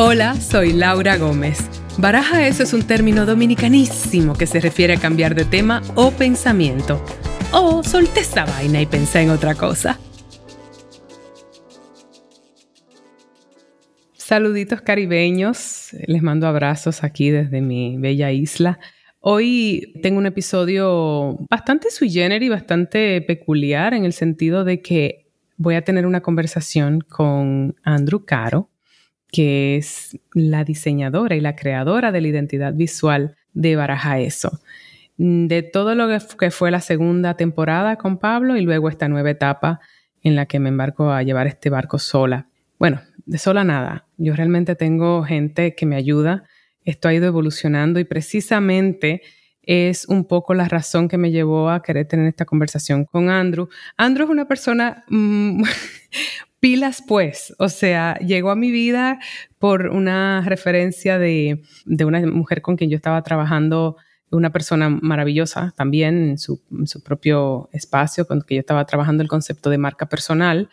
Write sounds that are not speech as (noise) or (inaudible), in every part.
Hola, soy Laura Gómez. Baraja eso es un término dominicanísimo que se refiere a cambiar de tema o pensamiento. O solté esa vaina y pensé en otra cosa. Saluditos caribeños, les mando abrazos aquí desde mi bella isla. Hoy tengo un episodio bastante sui generis, bastante peculiar en el sentido de que voy a tener una conversación con Andrew Caro, que es la diseñadora y la creadora de la identidad visual de Baraja Eso. De todo lo que fue la segunda temporada con Pablo y luego esta nueva etapa en la que me embarco a llevar este barco sola. Bueno, de sola nada. Yo realmente tengo gente que me ayuda. Esto ha ido evolucionando y precisamente es un poco la razón que me llevó a querer tener esta conversación con Andrew. Andrew es una persona mm, (laughs) pilas pues, o sea, llegó a mi vida por una referencia de, una mujer con quien yo estaba trabajando, una persona maravillosa también en su, propio espacio, con quien yo estaba trabajando el concepto de marca personal.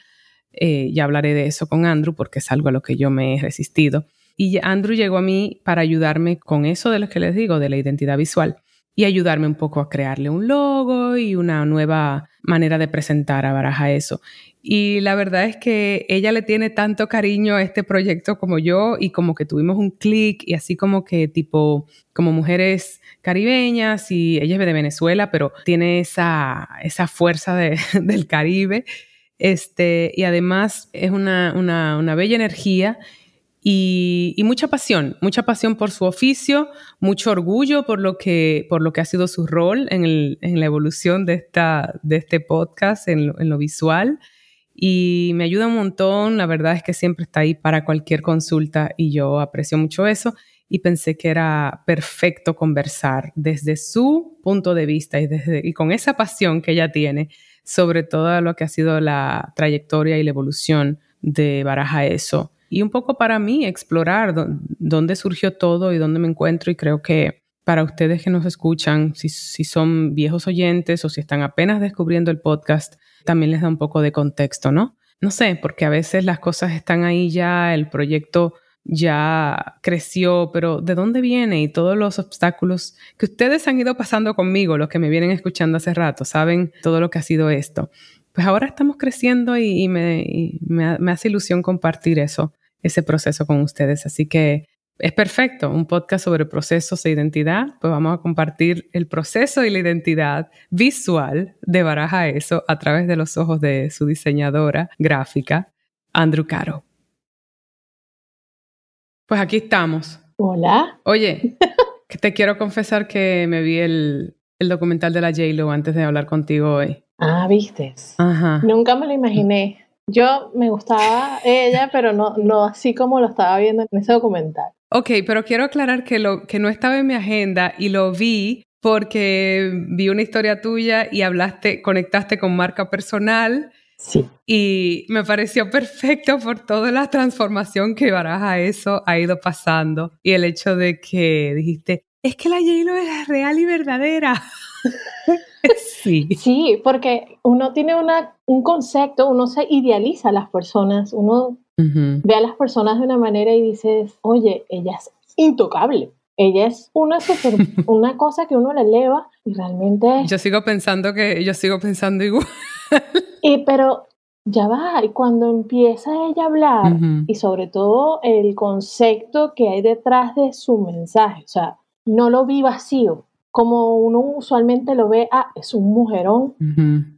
Eh, ya hablaré de eso con Andrew porque es algo a lo que yo me he resistido. Y Andrew llegó a mí para ayudarme con eso de lo que les digo, de la identidad visual y ayudarme un poco a crearle un logo y una nueva manera de presentar a Baraja eso. Y la verdad es que ella le tiene tanto cariño a este proyecto como yo y como que tuvimos un clic y así como que tipo, como mujeres caribeñas y ella es de Venezuela, pero tiene esa, esa fuerza (laughs) del Caribe. Este, y además es una, una, una bella energía y, mucha pasión, mucha pasión por su oficio, mucho orgullo por lo que, por lo que ha sido su rol en, la evolución de, esta, de este podcast, en lo, visual. Y me ayuda un montón, la verdad es que siempre está ahí para cualquier consulta y yo aprecio mucho eso y pensé que era perfecto conversar desde su punto de vista y, desde, y con esa pasión que ella tiene sobre todo lo que ha sido la trayectoria y la evolución de Baraja Eso y un poco para mí explorar dónde surgió todo y dónde me encuentro y creo que para ustedes que nos escuchan, si, si, son viejos oyentes o si están apenas descubriendo el podcast, también les da un poco de contexto, ¿no? No sé, porque a veces las cosas están ahí ya, el proyecto ya creció, pero ¿de dónde viene? Y todos los obstáculos que ustedes han ido pasando conmigo, los que me vienen escuchando hace rato, saben todo lo que ha sido esto pues ahora estamos creciendo y, me, me, hace ilusión compartir eso, ese proceso con ustedes. Así que es perfecto, un podcast sobre procesos e identidad, pues vamos a compartir el proceso y la identidad visual de Baraja Eso a través de los ojos de su diseñadora gráfica, Andrew Caro. Pues aquí estamos. Hola. Oye, (laughs) te quiero confesar que me vi el, el documental de la J-Lo antes de hablar contigo hoy. Ah, vistes. Nunca me lo imaginé. Yo me gustaba ella, pero no, no así como lo estaba viendo en ese documental. Ok, pero quiero aclarar que, lo, que no estaba en mi agenda y lo vi porque vi una historia tuya y hablaste, conectaste con marca personal. Sí. Y me pareció (laughs) perfecto por toda la transformación que Baraja eso ha ido pasando y el hecho de que dijiste, es que la J-Lo es real y verdadera. (laughs) (laughs) sí. Sí, porque uno tiene una, un concepto, uno se idealiza a las personas, uno ve a las personas de una manera y dices, oye, ella es intocable. Ella es una super, (laughs) una cosa que uno le eleva y realmente... Yo sigo pensando que, yo sigo pensando igual. (laughs) y pero ya va, y cuando empieza ella a hablar y sobre todo el concepto que hay detrás de su mensaje, o sea, no lo vi vacío, como uno usualmente lo ve, ah, es un mujerón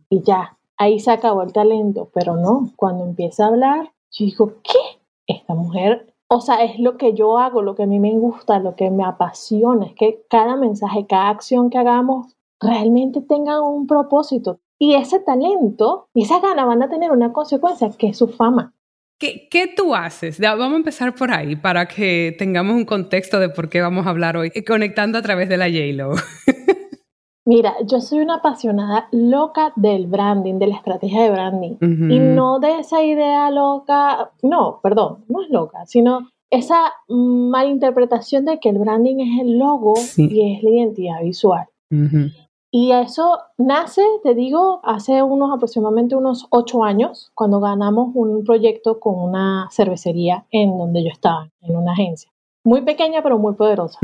y ya, ahí se acabó el talento, pero no, cuando empieza a hablar, yo digo, ¿qué? Esta mujer, o sea, es lo que yo hago, lo que a mí me gusta, lo que me apasiona, es que cada mensaje, cada acción que hagamos realmente tenga un propósito. Y ese talento y esa gana van a tener una consecuencia, que es su fama. ¿Qué, ¿Qué, tú haces? Vamos a empezar por ahí para que tengamos un contexto de por qué vamos a hablar hoy, conectando a través de la JLo. (laughs) Mira, yo soy una apasionada loca del branding, de la estrategia de branding. Y no de esa idea loca, no, perdón, no es loca, sino esa malinterpretación de que el branding es el logo y es la identidad visual. Y eso nace, te digo, hace unos aproximadamente unos ocho años, cuando ganamos un proyecto con una cervecería en donde yo estaba, en una agencia. Muy pequeña, pero muy poderosa.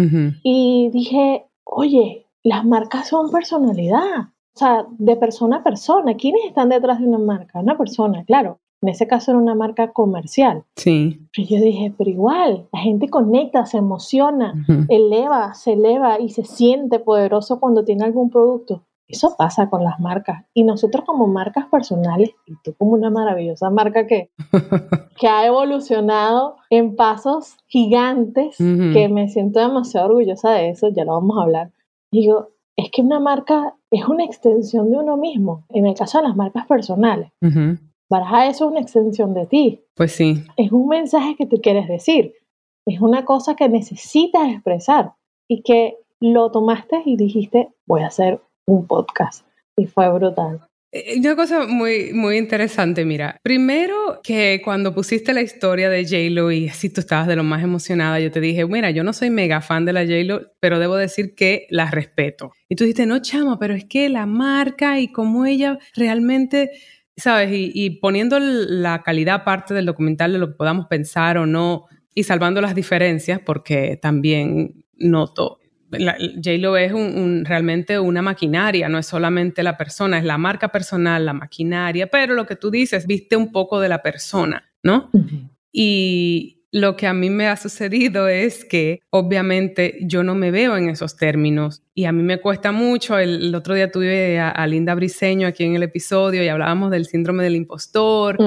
Y dije, oye, las marcas son personalidad. O sea, de persona a persona. ¿Quiénes están detrás de una marca? Una persona, claro. En ese caso era una marca comercial. Sí. Pero yo dije, pero igual, la gente conecta, se emociona, eleva, se eleva y se siente poderoso cuando tiene algún producto. Eso pasa con las marcas. Y nosotros como marcas personales, y tú como una maravillosa marca que, (laughs) que ha evolucionado en pasos gigantes, que me siento demasiado orgullosa de eso, ya lo vamos a hablar. Digo, es que una marca es una extensión de uno mismo, en el caso de las marcas personales. Baraja eso es una extensión de ti. Pues sí. Es un mensaje que tú quieres decir. Es una cosa que necesitas expresar y que lo tomaste y dijiste, voy a hacer un podcast. Y fue brutal. Eh, una cosa muy, muy interesante, mira. Primero que cuando pusiste la historia de J-Lo y así tú estabas de lo más emocionada, yo te dije, mira, yo no soy mega fan de la J-Lo, pero debo decir que la respeto. Y tú dijiste, no, chama, pero es que la marca y cómo ella realmente ¿sabes? Y, poniendo la calidad aparte del documental de lo que podamos pensar o no, y salvando las diferencias, porque también noto, J-Lo es un, realmente una maquinaria, no es solamente la persona, es la marca personal, la maquinaria, pero lo que tú dices, viste un poco de la persona, ¿no? Y lo que a mí me ha sucedido es que obviamente yo no me veo en esos términos y a mí me cuesta mucho. El, otro día tuve a, Linda Briseño aquí en el episodio y hablábamos del síndrome del impostor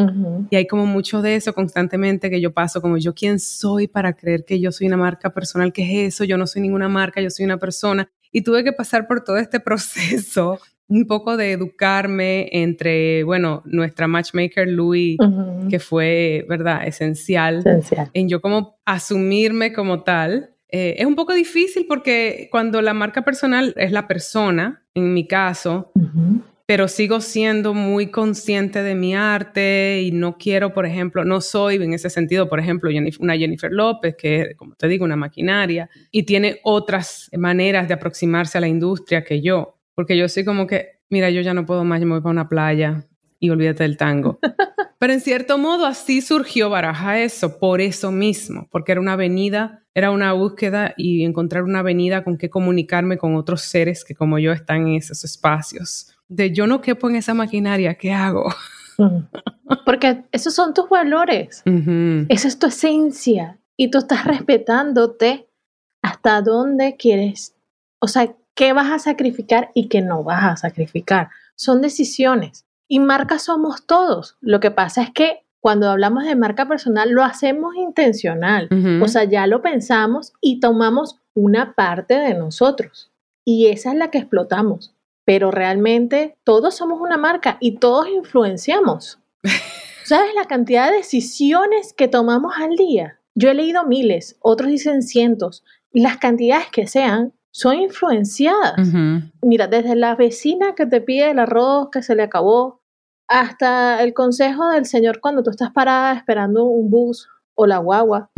y hay como mucho de eso constantemente que yo paso como yo quién soy para creer que yo soy una marca personal, ¿qué es eso? Yo no soy ninguna marca, yo soy una persona. Y tuve que pasar por todo este (laughs) proceso un poco de educarme entre, bueno, nuestra matchmaker Louis, que fue, ¿verdad?, esencial, en yo como asumirme como tal. Eh, es un poco difícil porque cuando la marca personal es la persona, en mi caso, pero sigo siendo muy consciente de mi arte y no quiero, por ejemplo, no soy en ese sentido, por ejemplo, una Jennifer López, que es, como te digo, una maquinaria y tiene otras maneras de aproximarse a la industria que yo. Porque yo soy como que, mira, yo ya no puedo más, yo me voy para una playa y olvídate del tango. (laughs) Pero en cierto modo así surgió Baraja eso, por eso mismo, porque era una avenida, era una búsqueda y encontrar una avenida con que comunicarme con otros seres que como yo están en esos espacios. De yo no quepo en esa maquinaria, ¿qué hago? Porque esos son tus valores, esa es tu esencia y tú estás respetándote hasta dónde quieres, o sea, qué vas a sacrificar y qué no vas a sacrificar. Son decisiones. Y marca somos todos. Lo que pasa es que cuando hablamos de marca personal lo hacemos intencional. O sea, ya lo pensamos y tomamos una parte de nosotros. Y esa es la que explotamos. Pero realmente todos somos una marca y todos influenciamos. (laughs) ¿Sabes la cantidad de decisiones que tomamos al día? Yo he leído miles, otros dicen cientos. Las cantidades que sean, son influenciadas. Mira, desde la vecina que te pide el arroz que se le acabó, hasta el consejo del señor cuando tú estás parada esperando un bus o la guagua,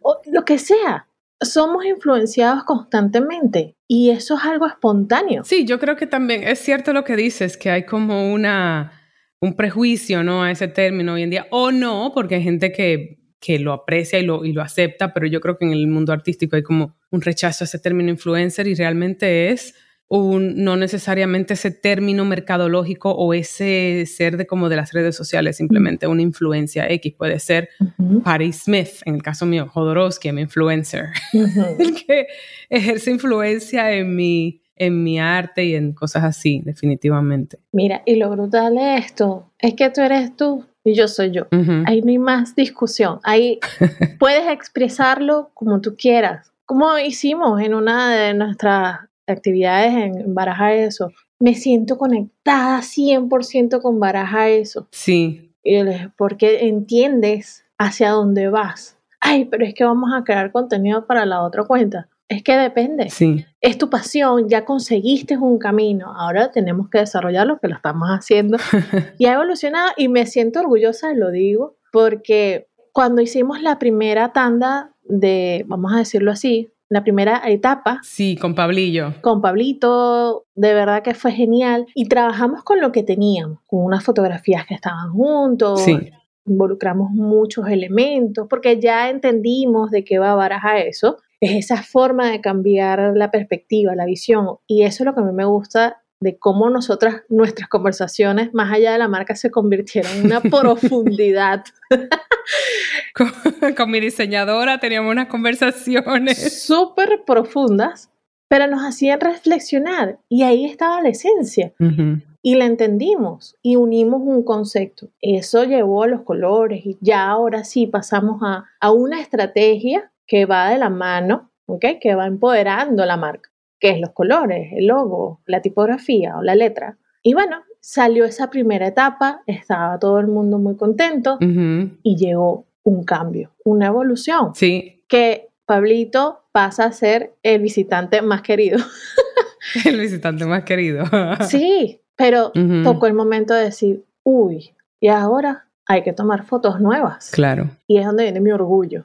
o lo que sea. Somos influenciados constantemente y eso es algo espontáneo. Sí, yo creo que también es cierto lo que dices, que hay como una, un prejuicio ¿no? a ese término hoy en día, o no, porque hay gente que que lo aprecia y lo, y lo acepta, pero yo creo que en el mundo artístico hay como un rechazo a ese término influencer y realmente es un, no necesariamente ese término mercadológico o ese ser de como de las redes sociales, simplemente una influencia X. Puede ser Paris Smith, en el caso mío, Jodorowsky, mi influencer, (laughs) el que ejerce influencia en mi, en mi arte y en cosas así, definitivamente. Mira, y lo brutal de esto es que tú eres tú y yo soy yo. Ahí no hay más discusión. Ahí (laughs) puedes expresarlo como tú quieras. Como hicimos en una de nuestras actividades en Baraja Eso. Me siento conectada 100% con Baraja Eso. Sí. Porque entiendes hacia dónde vas. Ay, pero es que vamos a crear contenido para la otra cuenta. Es que depende. Sí. Es tu pasión, ya conseguiste un camino, ahora tenemos que desarrollarlo, que lo estamos haciendo. (laughs) y ha evolucionado y me siento orgullosa, lo digo, porque cuando hicimos la primera tanda de, vamos a decirlo así, la primera etapa. Sí, con Pablillo. Con Pablito, de verdad que fue genial. Y trabajamos con lo que teníamos, con unas fotografías que estaban juntos. Sí. Involucramos muchos elementos, porque ya entendimos de qué va a barajar eso. Es esa forma de cambiar la perspectiva, la visión. Y eso es lo que a mí me gusta de cómo nosotras, nuestras conversaciones, más allá de la marca, se convirtieron en una (laughs) profundidad. (laughs) con, mi diseñadora teníamos unas conversaciones súper profundas, pero nos hacían reflexionar y ahí estaba la esencia. Y la entendimos y unimos un concepto. Eso llevó a los colores y ya ahora sí pasamos a, a una estrategia que va de la mano, ¿okay? que va empoderando la marca que es los colores, el logo, la tipografía o la letra. Y bueno, salió esa primera etapa, estaba todo el mundo muy contento y llegó un cambio, una evolución. Sí. Que Pablito pasa a ser el visitante más querido. (laughs) el visitante más querido. (laughs) sí, pero tocó el momento de decir, uy, y ahora hay que tomar fotos nuevas. Claro. Y es donde viene mi orgullo.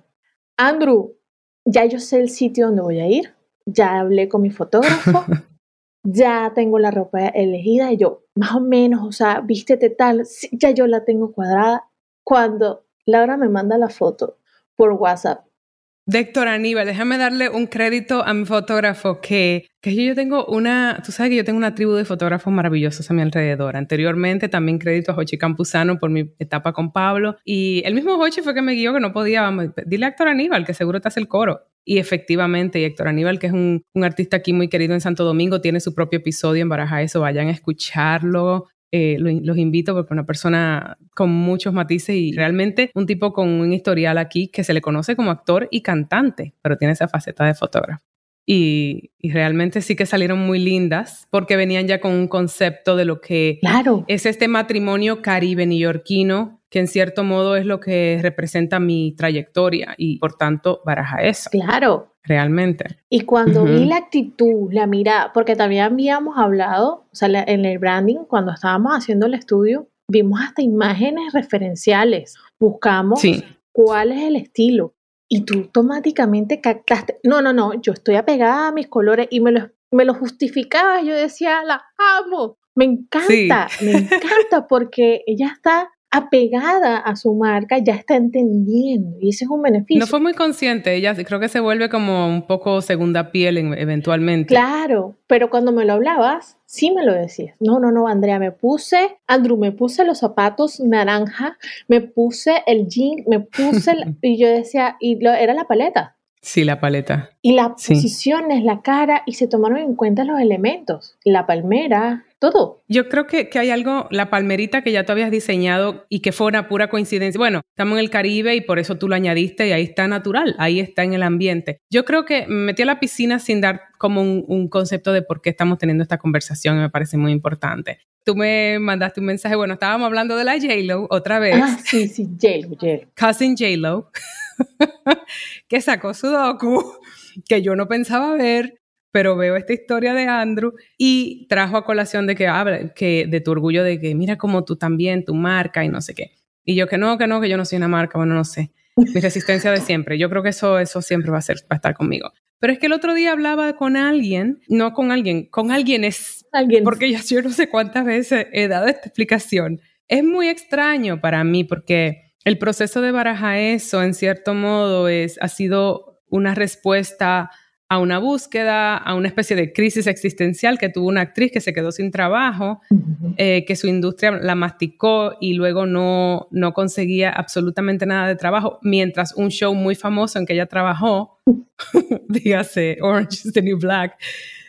Andrew, ya yo sé el sitio donde voy a ir, ya hablé con mi fotógrafo, (laughs) ya tengo la ropa elegida y yo, más o menos, o sea, vístete tal, ya yo la tengo cuadrada. Cuando Laura me manda la foto por WhatsApp, Héctor Aníbal, déjame darle un crédito a mi fotógrafo que, que yo, tengo una, tú sabes que yo tengo una tribu de fotógrafos maravillosos a mi alrededor. Anteriormente también crédito a Jochi Campuzano por mi etapa con Pablo y el mismo Jochi fue que me guió que no podía, vamos, dile a Héctor Aníbal que seguro te hace el coro. Y efectivamente, y Héctor Aníbal, que es un, un, artista aquí muy querido en Santo Domingo, tiene su propio episodio en Baraja Eso, vayan a escucharlo. Eh, los, invito porque una persona con muchos matices y realmente un tipo con un historial aquí que se le conoce como actor y cantante, pero tiene esa faceta de fotógrafo. Y, realmente sí que salieron muy lindas porque venían ya con un concepto de lo que es este matrimonio caribe neoyorquino, que en cierto modo es lo que representa mi trayectoria y por tanto baraja eso. Claro, realmente. Y cuando vi la actitud, la mirada, porque también habíamos hablado, o sea, en el branding, cuando estábamos haciendo el estudio, vimos hasta imágenes referenciales, buscamos cuál es el estilo. Y tú automáticamente captaste, no, no, no, yo estoy apegada a mis colores y me lo, me lo justificabas, yo decía, la amo, me encanta, me encanta porque ella está apegada a su marca ya está entendiendo y ese es un beneficio. No fue muy consciente, ella creo que se vuelve como un poco segunda piel eventualmente. Claro, pero cuando me lo hablabas, sí me lo decías. No, no, no, Andrea, me puse, Andrew, me puse los zapatos naranja, me puse el jean, me puse, (laughs) y yo decía, y lo, era la paleta. Sí, la paleta. Y las posiciones, la cara, y se tomaron en cuenta los elementos. La palmera, todo. Yo creo que, que, hay algo, la palmerita que ya tú habías diseñado y que fue una pura coincidencia. Bueno, estamos en el Caribe y por eso tú lo añadiste y ahí está natural, ahí está en el ambiente. Yo creo que me metí a la piscina sin dar como un, un concepto de por qué estamos teniendo esta conversación y me parece muy importante. Tú me mandaste un mensaje, bueno, estábamos hablando de la J-Lo otra vez. Ah, sí, sí, J-Lo, J-Lo. Cousin J-Lo, (laughs) que sacó su docu, que yo no pensaba ver, pero veo esta historia de Andrew y trajo a colación de que habla que de tu orgullo de que mira como tú también, tu marca y no sé qué. Y yo que no, que no, que yo no soy una marca, bueno, no sé. Mi resistencia de siempre. Yo creo que eso, eso siempre va a, ser, va a estar conmigo. Pero es que el otro día hablaba con alguien, no con alguien, con alguien es, ¿Alguien? porque yo, yo no sé cuántas veces he dado esta explicación. Es muy extraño para mí porque el proceso de baraja eso, en cierto modo, es, ha sido una respuesta a una búsqueda, a una especie de crisis existencial que tuvo una actriz que se quedó sin trabajo, eh, que su industria la masticó y luego no, no conseguía absolutamente nada de trabajo, mientras un show muy famoso en que ella trabajó, (laughs) dígase Orange is the New Black,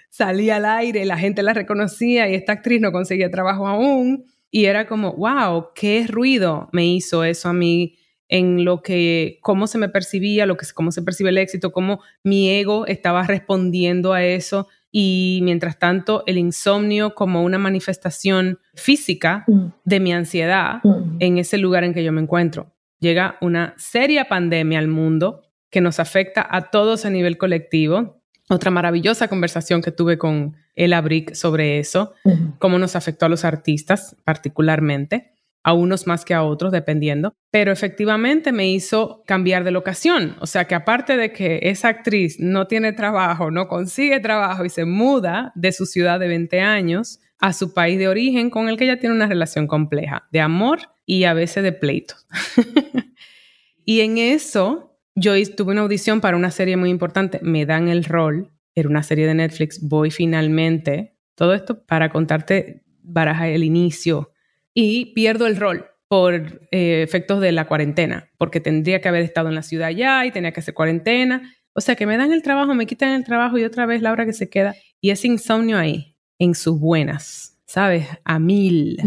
salía al aire, la gente la reconocía y esta actriz no conseguía trabajo aún. Y era como, wow, qué ruido me hizo eso a mí en lo que, cómo se me percibía, lo que, cómo se percibe el éxito, cómo mi ego estaba respondiendo a eso y mientras tanto el insomnio como una manifestación física mm. de mi ansiedad mm. en ese lugar en que yo me encuentro. Llega una seria pandemia al mundo que nos afecta a todos a nivel colectivo. Otra maravillosa conversación que tuve con El Abric sobre eso, cómo nos afectó a los artistas particularmente. a unos más que a otros, dependiendo, pero efectivamente me hizo cambiar de locación. O sea que aparte de que esa actriz no tiene trabajo, no consigue trabajo y se muda de su ciudad de 20 años a su país de origen con el que ella tiene una relación compleja de amor y a veces de pleito. (laughs) y en eso yo tuve una audición para una serie muy importante, me dan el rol, era una serie de Netflix, voy finalmente, todo esto para contarte baraja el inicio y pierdo el rol por eh, efectos de la cuarentena, porque tendría que haber estado en la ciudad ya y tenía que hacer cuarentena. O sea, que me dan el trabajo, me quitan el trabajo y otra vez la hora que se queda. Y ese insomnio ahí, en sus buenas, ¿sabes? A mil.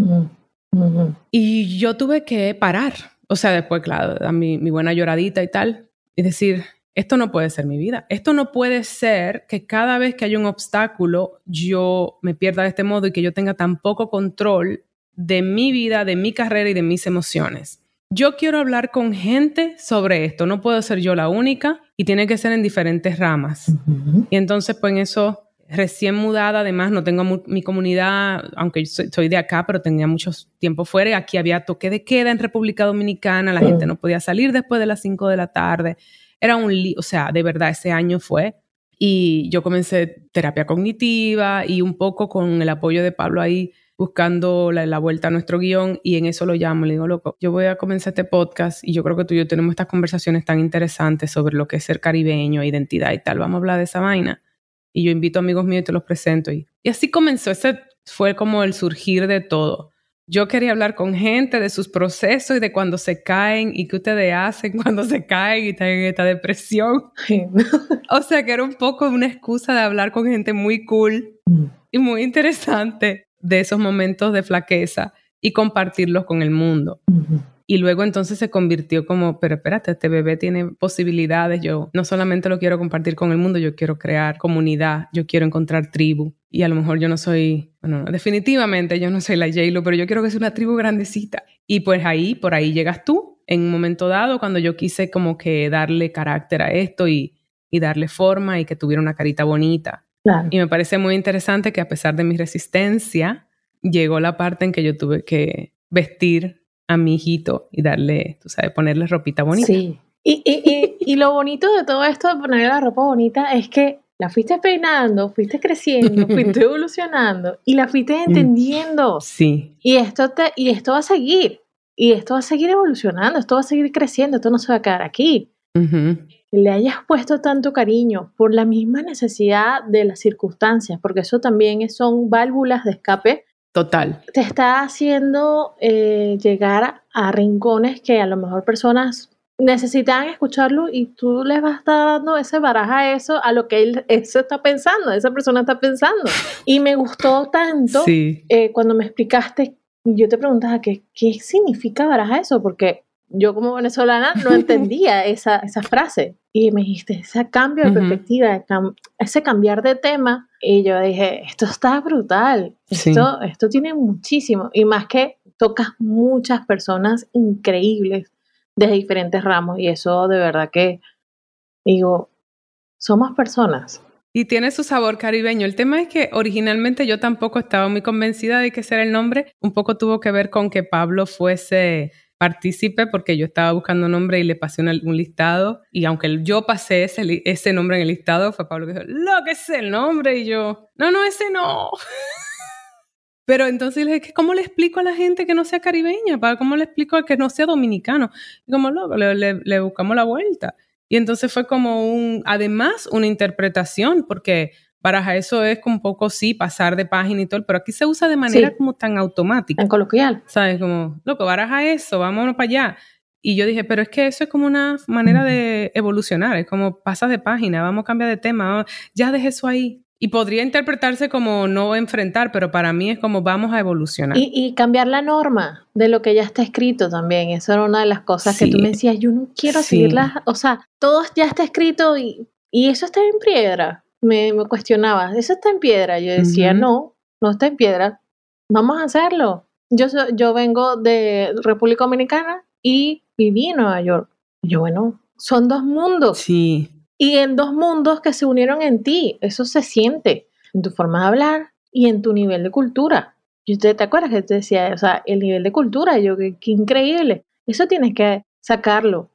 Y yo tuve que parar. O sea, después, claro, a mi, mi buena lloradita y tal, y decir, esto no puede ser mi vida. Esto no puede ser que cada vez que hay un obstáculo yo me pierda de este modo y que yo tenga tan poco control de mi vida, de mi carrera y de mis emociones. Yo quiero hablar con gente sobre esto, no puedo ser yo la única y tiene que ser en diferentes ramas. Y entonces, pues en eso, recién mudada, además no tengo mi comunidad, aunque soy, de acá, pero tenía mucho tiempo fuera. Aquí había toque de queda en República Dominicana, la gente no podía salir después de las 5 de la tarde. Era un, o sea, de verdad, ese año fue. Y yo comencé terapia cognitiva y un poco con el apoyo de Pablo ahí buscando la, vuelta a nuestro guion y en eso lo llamo, le digo, loco, yo voy a comenzar este podcast y yo creo que tú y yo tenemos estas conversaciones tan interesantes sobre lo que es ser caribeño, identidad y tal, vamos a hablar de esa vaina. Y yo invito a amigos míos y te los presento. Y, y así comenzó, ese fue como el surgir de todo. Yo quería hablar con gente de sus procesos y de cuando se caen y qué ustedes hacen (laughs) cuando se caen y están en esta depresión. (laughs) o sea que era un poco una excusa de hablar con gente muy cool mm. y muy interesante de esos momentos de flaqueza y compartirlos con el mundo. Y luego entonces se convirtió como, pero espérate, este bebé tiene posibilidades, yo no solamente lo quiero compartir con el mundo, yo quiero crear comunidad, yo quiero encontrar tribu. Y a lo mejor yo no soy, bueno, definitivamente yo no soy la j pero yo quiero que sea una tribu grandecita. Y pues ahí, por ahí llegas tú, en un momento dado, cuando yo quise como que darle carácter a esto y, y darle forma y que tuviera una carita bonita. Y me parece muy interesante que a pesar de mi resistencia, llegó la parte en que yo tuve que vestir a mi hijito y darle, tú sabes, ponerle ropita bonita. Sí. Y, y, y, lo bonito de todo esto de ponerle la ropa bonita es que la fuiste peinando, fuiste creciendo, fuiste (laughs) evolucionando y la fuiste mm. entendiendo. Sí. Y esto, te, y esto va a seguir. Y esto va a seguir evolucionando, esto va a seguir creciendo, esto no se va a quedar aquí le hayas puesto tanto cariño por la misma necesidad de las circunstancias, porque eso también son válvulas de escape. Total. Te está haciendo eh, llegar a rincones que a lo mejor personas necesitan escucharlo y tú les vas a estar dando ese baraja a eso, a lo que él eso está pensando, esa persona está pensando. Y me gustó tanto eh, cuando me explicaste, yo te preguntaba qué, qué significa baraja eso, porque yo como venezolana no (laughs) entendía esa, esa frase. Y me dijiste, ese cambio de perspectiva, ese cambiar de tema. Y yo dije, esto está brutal. Esto, esto tiene muchísimo. Y más que tocas muchas personas increíbles de diferentes ramos. Y eso de verdad que, digo, somos personas. Y tiene su sabor caribeño. El tema es que originalmente yo tampoco estaba muy convencida de que ese era el nombre. Un poco tuvo que ver con que Pablo fuese partícipe porque yo estaba buscando nombre y le pasé un, listado y aunque yo pasé ese, ese, nombre en el listado, fue Pablo que dijo, lo que es el nombre y yo, no, no, ese no. (laughs) Pero entonces le dije, ¿cómo le explico a la gente que no sea caribeña? ¿Cómo le explico a que no sea dominicano? Y como loco, le buscamos la vuelta. Y entonces fue como un, además, una interpretación, porque Baraja, eso es como un poco, sí, pasar de página y todo, pero aquí se usa de manera como tan automática. En coloquial. ¿Sabes? Como, loco, baraja eso, vámonos para allá. Y yo dije, pero es que eso es como una manera de evolucionar, es como pasas de página, vamos a cambiar de tema, ya deje eso ahí. Y podría interpretarse como no enfrentar, pero para mí es como vamos a evolucionar. Y, cambiar la norma de lo que ya está escrito también. Eso era una de las cosas que tú me decías, yo no quiero seguirlas, o sea, todo ya está escrito y, y eso está en piedra me, me cuestionaba, ¿eso está en piedra? Yo decía, no, no está en piedra, vamos a hacerlo. Yo, yo vengo de República Dominicana y viví en Nueva York. yo, bueno, son dos mundos. Sí. Y en dos mundos que se unieron en ti, eso se siente, en tu forma de hablar y en tu nivel de cultura. Y usted te acuerdas que te decía, o sea, el nivel de cultura, yo, qué, increíble. Eso tienes que sacarlo.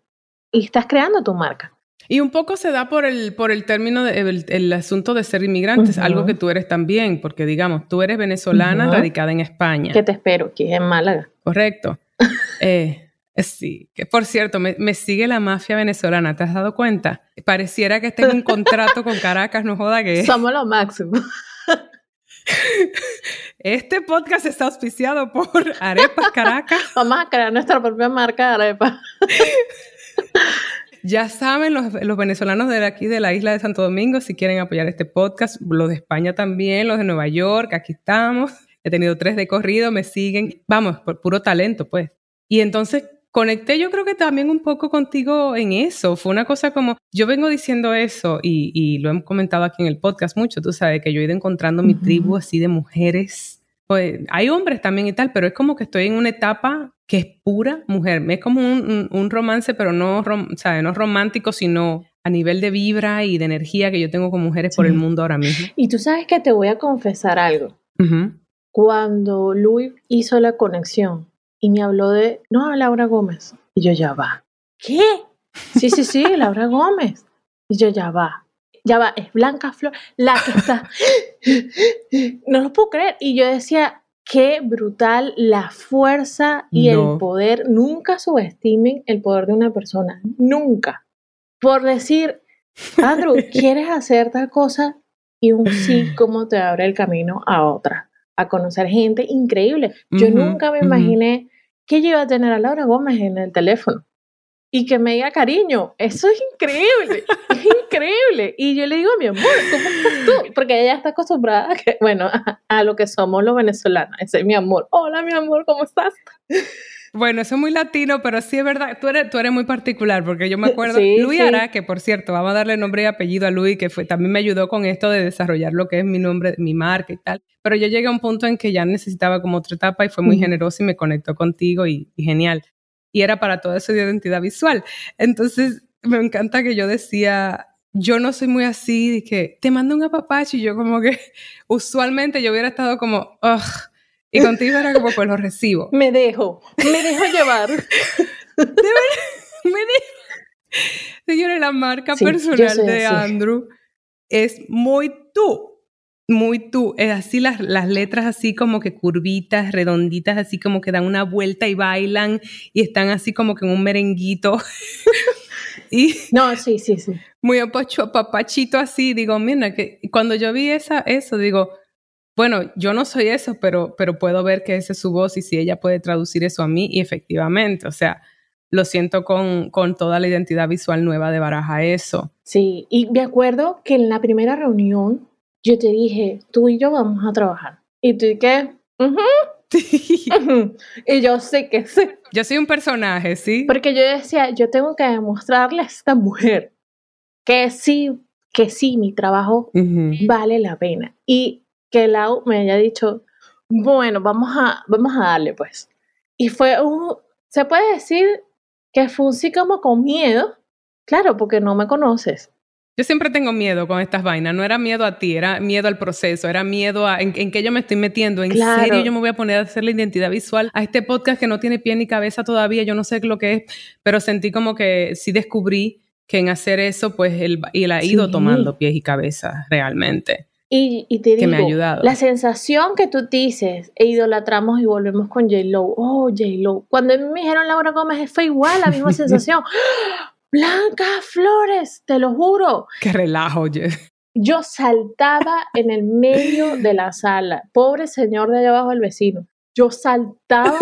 Y estás creando tu marca. Y un poco se da por el, por el término, de, el, asunto de ser inmigrantes, algo que tú eres también, porque digamos, tú eres venezolana radicada en España. Que te espero, que es en Málaga. Correcto. (laughs) eh, sí, que por cierto, me, me, sigue la mafia venezolana, ¿te has dado cuenta? Pareciera que tengo un contrato con Caracas, no joda que... Somos lo máximo. (laughs) Este podcast está auspiciado por Arepas Caracas. Vamos a crear nuestra propia marca de arepas. (laughs) Ya saben los, los, venezolanos de aquí de la isla de Santo Domingo si quieren apoyar este podcast, los de España también, los de Nueva York, aquí estamos. He tenido tres de corrido, me siguen, vamos, por puro talento, pues. Y entonces conecté yo creo que también un poco contigo en eso. Fue una cosa como, yo vengo diciendo eso y, y lo hemos comentado aquí en el podcast mucho, tú sabes, que yo he ido encontrando mi tribu así de mujeres. Pues hay hombres también y tal, pero es como que estoy en una etapa que es pura mujer. Es como un, un, romance, pero no, rom, no romántico, sino a nivel de vibra y de energía que yo tengo con mujeres por el mundo ahora mismo. Y tú sabes que te voy a confesar algo. Cuando Luis hizo la conexión y me habló de, no, Laura Gómez. Y yo ya va. ¿Qué? Sí, sí, sí, Laura Gómez. Y yo ya va. Ya va, es Blanca Flor, la que está. (laughs) no lo puedo creer. Y yo decía, qué brutal la fuerza y el poder. Nunca subestimen el poder de una persona. Nunca. Por decir, Andrew, (laughs) ¿quieres hacer tal cosa? Y un sí, (laughs) ¿cómo te abre el camino a otra? a conocer gente increíble. Yo nunca me imaginé que yo iba a tener a Laura Gómez en el teléfono y que me diga cariño. Eso es increíble, (laughs) es increíble. Y yo le digo, mi amor, ¿cómo estás tú? Porque ella está acostumbrada a, que, bueno, a, lo que somos los venezolanos. Ese es mi amor. Hola, mi amor, ¿cómo estás? Bueno, eso es muy latino, pero sí es verdad, tú eres, tú eres muy particular, porque yo me (laughs) acuerdo, Luis Ara, que por cierto, vamos a darle nombre y apellido a Luis, que fue, también me ayudó con esto de desarrollar lo que es mi nombre, mi marca y tal, pero yo llegué a un punto en que ya necesitaba como otra etapa y fue muy generoso y me conectó contigo y, genial. Y era para todo eso de identidad visual. Entonces, me encanta que yo decía, yo no soy muy así, de que te mando un apapacho y yo como que (laughs) usualmente yo hubiera estado como, ugh, y contigo era como, pues lo recibo. (laughs) Me dejo, me dejo llevar. (laughs) De verdad, me dejo. Señores, la marca personal de Andrew es muy tú, muy tú. Es así las, las letras así como que curvitas, redonditas, así como que dan una vuelta y bailan y están así como que en un merenguito. (laughs) y no, sí, sí, sí. Muy apapachito así. Digo, mira, que cuando yo vi esa, eso, digo, bueno, yo no soy eso, pero, pero puedo ver que esa es su voz y si ella puede traducir eso a mí y efectivamente, o sea, lo siento con, con toda la identidad visual nueva de Baraja eso. Sí, y me acuerdo que en la primera reunión yo te dije, tú y yo vamos a trabajar. Y tú y qué, (laughs) y yo sé que sí. Yo soy un personaje, ¿sí? Porque yo decía, yo tengo que demostrarle a esta mujer que sí, que sí, mi trabajo vale la pena. Y que Lau me haya dicho, bueno, vamos a, vamos a darle pues. Y fue un, se puede decir que fue un sí como con miedo, claro, porque no me conoces. Yo siempre tengo miedo con estas vainas, no era miedo a ti, era miedo al proceso, era miedo a en, qué yo me estoy metiendo, en serio yo me voy a poner a hacer la identidad visual a este podcast que no tiene pie ni cabeza todavía, yo no sé lo que es, pero sentí como que sí descubrí que en hacer eso, pues él, él ha ido tomando pies y cabeza realmente. Y, y te digo, la sensación que tú dices, e idolatramos y volvemos con J-Lo, oh, J-Lo. Cuando me dijeron Laura Gómez, fue igual, la misma (laughs) sensación. Blanca Flores, te lo juro. Qué relajo, oye. Yo saltaba en el medio de la sala. Pobre señor de allá abajo, el vecino. Yo saltaba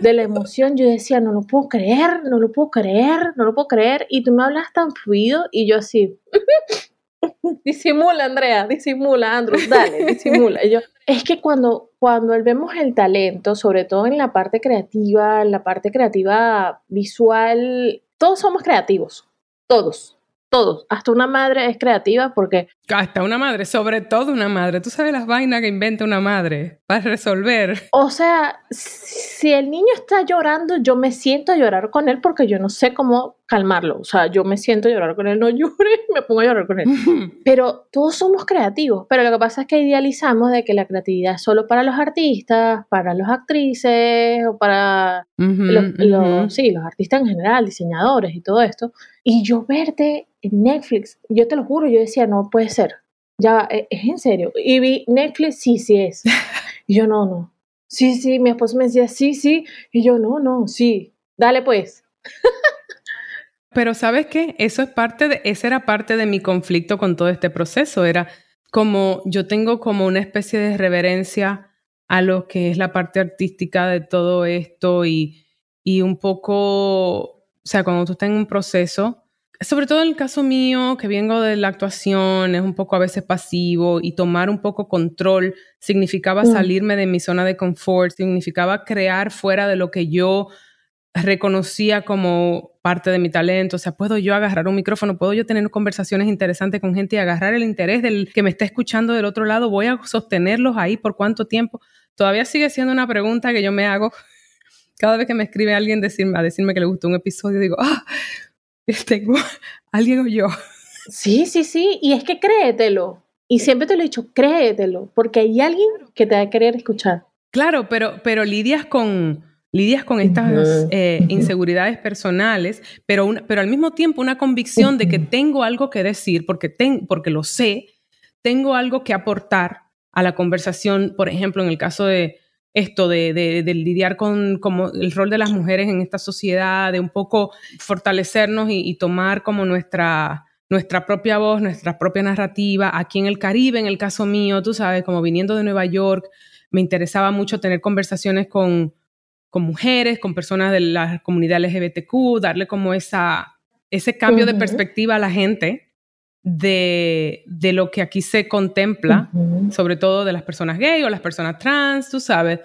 de la emoción. Yo decía, no lo puedo creer, no lo puedo creer, no lo puedo creer. Y tú me hablas tan fluido y yo así. (laughs) disimula, Andrea, disimula, Andrew, dale, disimula. yo, es que cuando, cuando vemos el talento, sobre todo en la parte creativa, en la parte creativa visual, todos somos creativos, todos, todos. Hasta una madre es creativa porque... Hasta una madre, sobre todo una madre. Tú sabes las vainas que inventa una madre para resolver. O sea, si el niño está llorando, yo me siento a llorar con él porque yo no sé cómo calmarlo. O sea, yo me siento a llorar con él, no (laughs) llores, me pongo a llorar con él. (laughs) Pero todos somos creativos, pero lo que pasa es que idealizamos de que la creatividad es solo para los artistas, para las actrices o para los, sí, los artistas en general, diseñadores y todo esto. Y yo verte en Netflix, yo te lo juro, yo decía, no puede ser. Ya, e, es en serio. Y vi Netflix, sí, sí es. (laughs) Y yo, no, no. Sí, sí, mi esposo me decía, sí, sí. Y yo, no, no, sí. Dale pues. (laughs) Pero sabes qué, eso es parte de, esa era parte de mi conflicto con todo este proceso. Era como yo tengo como una especie de reverencia a lo que es la parte artística de todo esto y, y un poco, o sea, cuando tú estás en un proceso, sobre todo en el caso mío, que vengo de la actuación, es un poco a veces pasivo y tomar un poco control significaba mm. salirme de mi zona de confort, significaba crear fuera de lo que yo reconocía como parte de mi talento, o sea, puedo yo agarrar un micrófono, puedo yo tener conversaciones interesantes con gente y agarrar el interés del que me está escuchando del otro lado, voy a sostenerlos ahí por cuánto tiempo. Todavía sigue siendo una pregunta que yo me hago cada vez que me escribe alguien decirme, a decirme que le gustó un episodio, digo, ah, (laughs) tengo alguien o yo. Sí, sí, sí, y es que créetelo. Y siempre te lo he dicho, créetelo, porque hay alguien que te va a querer escuchar. Claro, pero, pero lidias con, lidias con estas eh, inseguridades personales, pero, pero al mismo tiempo una convicción de que tengo algo que decir, porque, porque lo sé, tengo algo que aportar a la conversación, por ejemplo, en el caso de esto, de, lidiar con como el rol de las mujeres en esta sociedad, de un poco fortalecernos y, tomar como nuestra, nuestra propia voz, nuestra propia narrativa, aquí en el Caribe, en el caso mío, tú sabes, como viniendo de Nueva York, me interesaba mucho tener conversaciones con con mujeres, con personas de la comunidad LGBTQ, darle como esa, ese cambio de perspectiva a la gente de, de lo que aquí se contempla, sobre todo de las personas gay o las personas trans, tú sabes,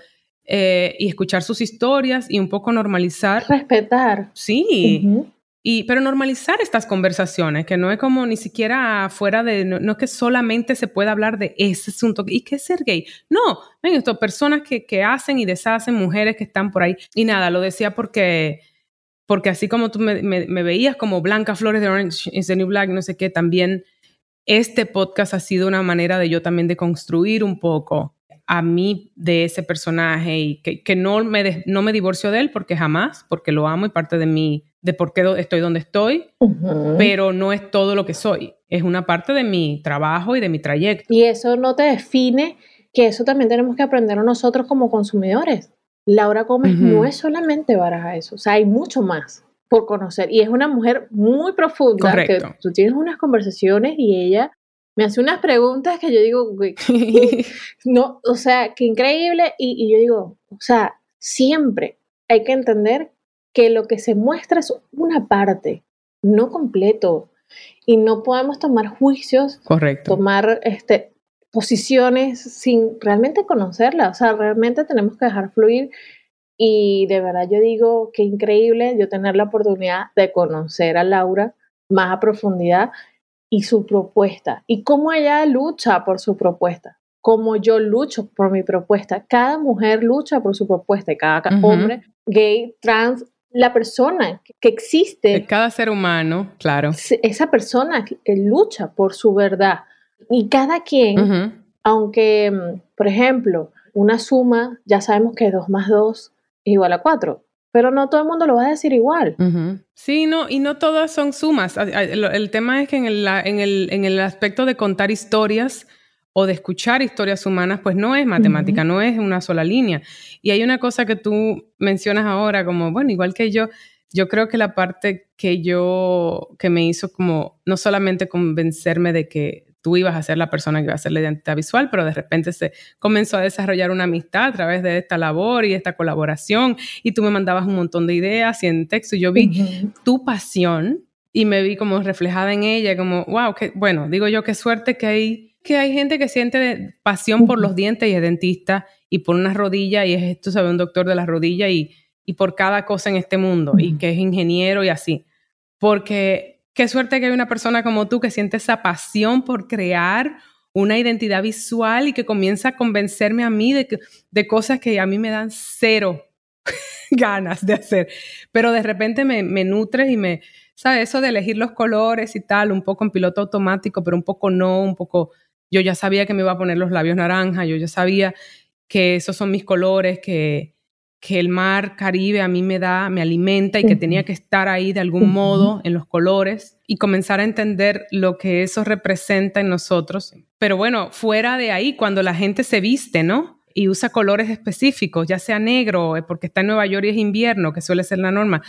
eh, y escuchar sus historias y un poco normalizar. Respetar. Sí. Y, pero normalizar estas conversaciones, que no es como ni siquiera fuera de, no, es que solamente se pueda hablar de ese asunto. ¿Y qué es ser gay? No, ven, esto, personas que, que hacen y deshacen, mujeres que están por ahí. Y nada, lo decía porque, porque así como tú me, me, veías como Blanca Flores de Orange is the New Black, no sé qué, también este podcast ha sido una manera de yo también de construir un poco a mí de ese personaje y que, que no, me no me divorcio de él porque jamás, porque lo amo y parte de mi de por qué estoy donde estoy, pero no es todo lo que soy, es una parte de mi trabajo y de mi trayecto. Y eso no te define, que eso también tenemos que aprender nosotros como consumidores. Laura Gómez no es solamente baraja eso, o sea, hay mucho más por conocer y es una mujer muy profunda Correcto. tú tienes unas conversaciones y ella me hace unas preguntas que yo digo, (laughs) no, o sea, qué increíble y, y yo digo, o sea, siempre hay que entender que lo que se muestra es una parte, no completo. Y no podemos tomar juicios, Correcto. tomar este, posiciones sin realmente conocerla. O sea, realmente tenemos que dejar fluir. Y de verdad yo digo que increíble yo tener la oportunidad de conocer a Laura más a profundidad y su propuesta y cómo ella lucha por su propuesta, cómo yo lucho por mi propuesta. Cada mujer lucha por su propuesta y cada hombre gay, trans, la persona que existe. Cada ser humano, claro. Esa persona lucha por su verdad. Y cada quien, aunque, mm, por ejemplo, una suma, ya sabemos que 2 más 2 es igual a 4, pero no todo el mundo lo va a decir igual. Sí, no, y no todas son sumas. El, tema es que en el, en, el, en el aspecto de contar historias, o de escuchar historias humanas, pues no es matemática, no es una sola línea. Y hay una cosa que tú mencionas ahora, como, bueno, igual que yo, yo creo que la parte que yo, que me hizo como, no solamente convencerme de que tú ibas a ser la persona que iba a hacer la identidad visual, pero de repente se comenzó a desarrollar una amistad a través de esta labor y esta colaboración, y tú me mandabas un montón de ideas y en texto yo vi tu pasión y me vi como reflejada en ella, como, wow, que, bueno, digo yo, qué suerte que hay que hay gente que siente pasión por los dientes y es dentista y por una rodilla y es esto, sabe, un doctor de la rodilla y, y por cada cosa en este mundo y que es ingeniero y así. Porque qué suerte que hay una persona como tú que siente esa pasión por crear una identidad visual y que comienza a convencerme a mí de, cosas que a mí me dan cero (laughs) ganas de hacer. Pero de repente me, me nutres y me, ¿sabes? Eso de elegir los colores y tal, un poco en piloto automático, pero un poco no, un poco, yo ya sabía que me iba a poner los labios naranja, yo ya sabía que esos son mis colores, que, que el mar Caribe a mí me da, me alimenta y que tenía que estar ahí de algún modo en los colores y comenzar a entender lo que eso representa en nosotros. Pero bueno, fuera de ahí, cuando la gente se viste, ¿no? Y usa colores específicos, ya sea negro, eh, porque está en Nueva York y es invierno, que suele ser la norma,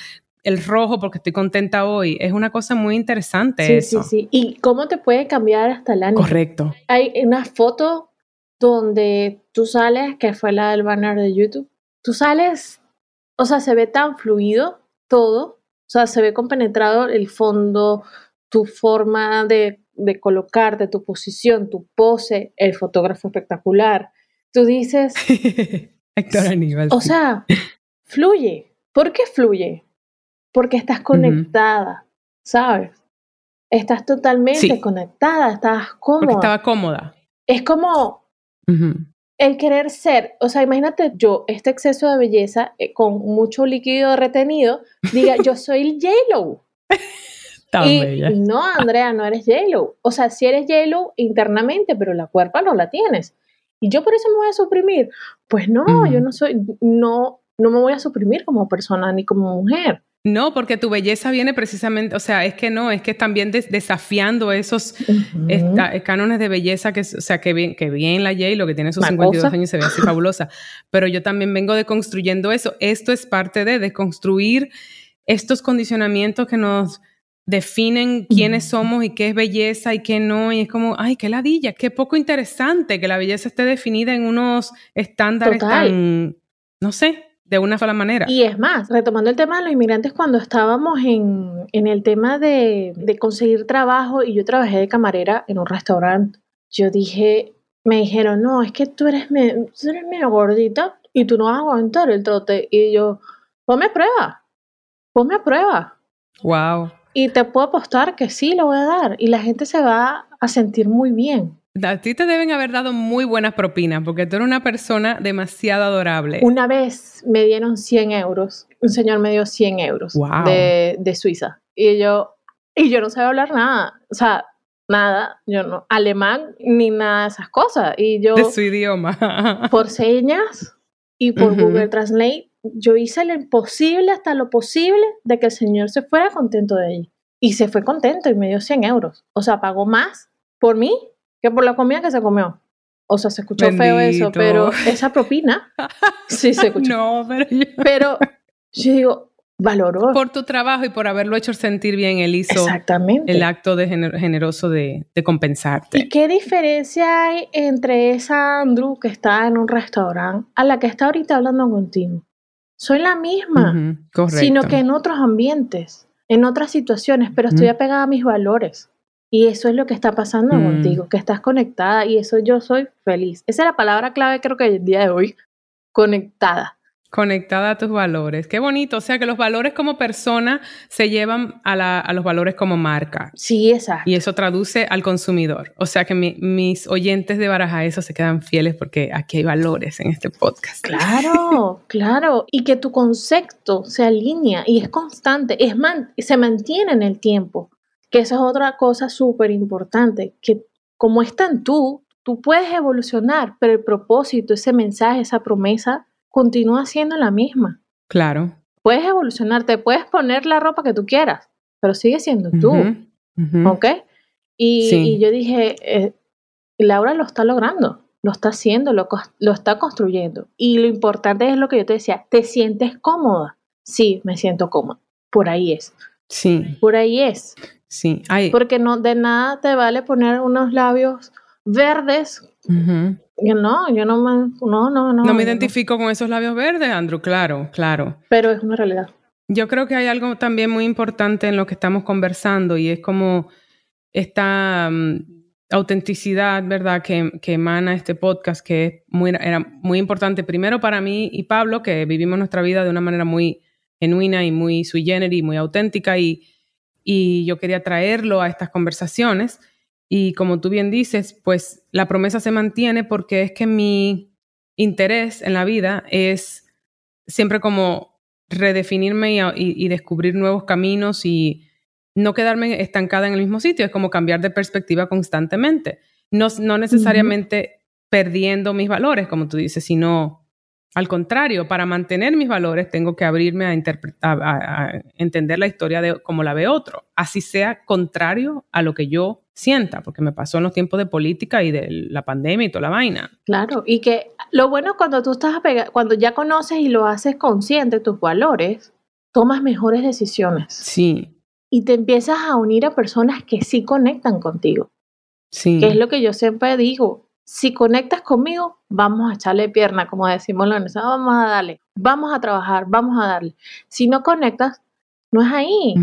el rojo porque estoy contenta hoy. Es una cosa muy interesante sí, eso. Sí, sí, Y cómo te puede cambiar hasta el ánimo. Correcto. Hay una foto donde tú sales, que fue la del banner de YouTube, tú sales, o sea, se ve tan fluido todo, o sea, se ve compenetrado el fondo, tu forma de, de colocarte, tu posición, tu pose, el fotógrafo espectacular. Tú dices... (laughs) Héctor Aníbal. O sea, fluye. ¿Por qué fluye? Porque estás conectada, ¿sabes? Estás totalmente conectada, estás cómoda. Porque estaba cómoda. Es como el querer ser, o sea, imagínate yo, este exceso de belleza eh, con mucho líquido retenido, diga, yo (laughs) soy el J-Lo. y, no, Andrea, no eres J-Lo. O sea, si eres J-Lo internamente, pero la cuerpa no la tienes. Y yo por eso me voy a suprimir. Pues no, yo no soy, no, no me voy a suprimir como persona ni como mujer. No, porque tu belleza viene precisamente, o sea, es que no, es que también desafiando esos cánones de belleza que, o sea, que bien, que bien la J, lo que tiene sus 52 años y se ve así fabulosa, pero yo también vengo deconstruyendo eso. Esto es parte de deconstruir estos condicionamientos que nos definen quiénes somos y qué es belleza y qué no, y es como, ay, qué ladilla, qué poco interesante que la belleza esté definida en unos estándares tan, no sé, de una sola manera. Y es más, retomando el tema de los inmigrantes, cuando estábamos en, en el tema de, de, conseguir trabajo y yo trabajé de camarera en un restaurante, yo dije, me dijeron, no, es que tú eres, me, tú eres medio gordita y tú no vas a aguantar el trote. Y yo, ponme a prueba, ponme a prueba. Wow. Y te puedo apostar que sí, lo voy a dar. Y la gente se va a sentir muy bien. A ti te deben haber dado muy buenas propinas porque tú eres una persona demasiado adorable. Una vez me dieron 100 euros. Un señor me dio 100 euros de, de, Suiza. Y yo, y yo no sabía hablar nada. O sea, nada. Yo no, alemán ni nada de esas cosas. Y yo. De su idioma. (laughs) por señas y por Google Translate, yo hice lo imposible hasta lo posible de que el señor se fuera contento de ella. Y se fue contento y me dio 100 euros. O sea, pagó más por mí que por la comida que se comió. O sea, se escuchó feo eso, pero esa propina sí se (laughs) escuchó. No, pero yo... Pero yo digo, valoró. Por tu trabajo y por haberlo hecho sentir bien, él hizo Exactamente. el acto de generoso de, de, compensarte. ¿Y qué diferencia hay entre esa Andrew que está en un restaurante a la que está ahorita hablando contigo? Soy la misma, correcto. sino que en otros ambientes, en otras situaciones, pero estoy apegada a mis valores. Y eso es lo que está pasando mm. contigo, que estás conectada y eso yo soy feliz. Esa es la palabra clave creo que el día de hoy, conectada. Conectada a tus valores. Qué bonito. O sea que los valores como persona se llevan a, los valores como marca. Sí, exacto. Y eso traduce al consumidor. O sea que mis oyentes de Baraja eso se quedan fieles porque aquí hay valores en este podcast. Claro, (laughs) claro. Y que tu concepto se alinea y es constante, es se mantiene en el tiempo. Que esa es otra cosa súper importante, que como está en tú, tú puedes evolucionar, pero el propósito, ese mensaje, esa promesa, continúa siendo la misma. Claro. Puedes evolucionar, te puedes poner la ropa que tú quieras, pero sigue siendo tú. ¿Ok? Y, yo dije, eh, Laura lo está logrando, lo está haciendo, lo, lo está construyendo. Y lo importante es lo que yo te decía, ¿te sientes cómoda? Sí, me siento cómoda. Por ahí es. Sí. Por ahí es. Sí, Porque no, de nada te vale poner unos labios verdes. Yo no, yo no me, no, no, no. No me identifico con esos labios verdes, Andrew, claro, claro. Pero es una realidad. Yo creo que hay algo también muy importante en lo que estamos conversando y es como esta mm, autenticidad, ¿verdad?, que, que, emana este podcast, que es muy, era muy importante primero para mí y Pablo, que vivimos nuestra vida de una manera muy genuina y muy sui generis, muy auténtica y y yo quería traerlo a estas conversaciones. Y como tú bien dices, pues la promesa se mantiene porque es que mi interés en la vida es siempre como redefinirme y, descubrir nuevos caminos y, no quedarme estancada en el mismo sitio, es como cambiar de perspectiva constantemente. No, no necesariamente perdiendo mis valores, como tú dices, sino al contrario, para mantener mis valores tengo que abrirme a, a, entender la historia de como la ve otro, así sea contrario a lo que yo sienta, porque me pasó en los tiempos de política y de la pandemia y toda la vaina. Claro, y que lo bueno cuando tú estás cuando ya conoces y lo haces consciente tus valores, tomas mejores decisiones. Sí. Y te empiezas a unir a personas que sí conectan contigo. Sí. Que es lo que yo siempre digo, si conectas conmigo, vamos a echarle pierna, como decimos los vamos a darle, vamos a trabajar, vamos a darle. Si no conectas, no es ahí,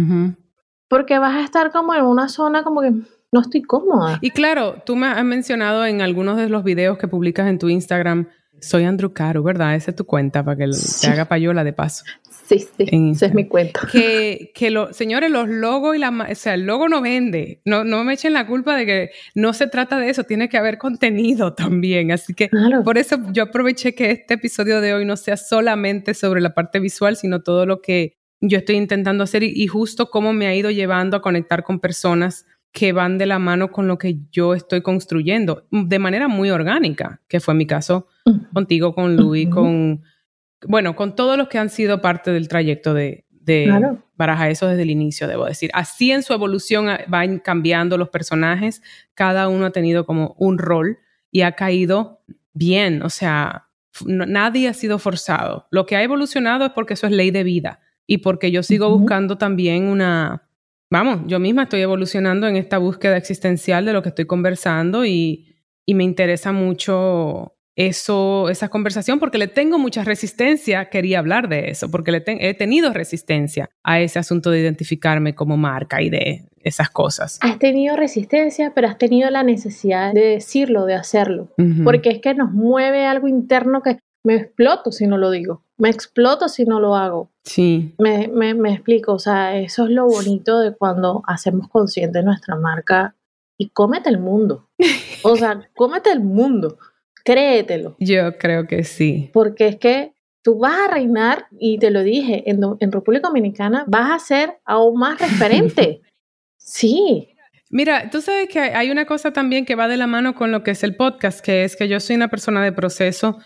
porque vas a estar como en una zona como que no estoy cómoda. Y claro, tú me has mencionado en algunos de los videos que publicas en tu Instagram, soy Andrew Caro, ¿verdad? Esa es tu cuenta para que te haga payola de paso. Sí, sí, esa es mi cuenta. Que, que lo, señores, los logos y la... O sea, el logo no vende. No, no me echen la culpa de que no se trata de eso. Tiene que haber contenido (laughs) también. Así que por eso yo aproveché que este episodio de hoy no sea solamente sobre la parte visual, sino todo lo que yo estoy intentando hacer y, y justo cómo me ha ido llevando a conectar con personas que van de la mano con lo que yo estoy construyendo de manera muy orgánica, que fue mi caso contigo, con Luis, con bueno, con todos los que han sido parte del trayecto de, de Baraja eso desde el inicio, debo decir. Así en su evolución ah, van cambiando los personajes, cada uno ha tenido como un rol y ha caído bien, o sea, nadie ha sido forzado. Lo que ha evolucionado es porque eso es ley de vida y porque yo sigo buscando también una, vamos, yo misma estoy evolucionando en esta búsqueda existencial de lo que estoy conversando y, y me interesa mucho eso, esa conversación porque le tengo mucha resistencia, quería hablar de eso, porque le he tenido resistencia a ese asunto de identificarme como marca y de esas cosas. Has tenido resistencia, pero has tenido la necesidad de decirlo, de hacerlo, porque es que nos mueve algo interno que me exploto si no lo digo, me exploto si no lo hago. Sí. Me, me, me explico, o sea, eso es lo bonito de cuando hacemos consciente nuestra marca y cómete el mundo. O sea, cómete el mundo. Créetelo. Yo creo que sí. Porque es que tú vas a reinar, y te lo dije, en, en República Dominicana vas a ser aún más referente. (laughs) sí. Mira, tú sabes que hay una cosa también que va de la mano con lo que es el podcast, que es que yo soy una persona de proceso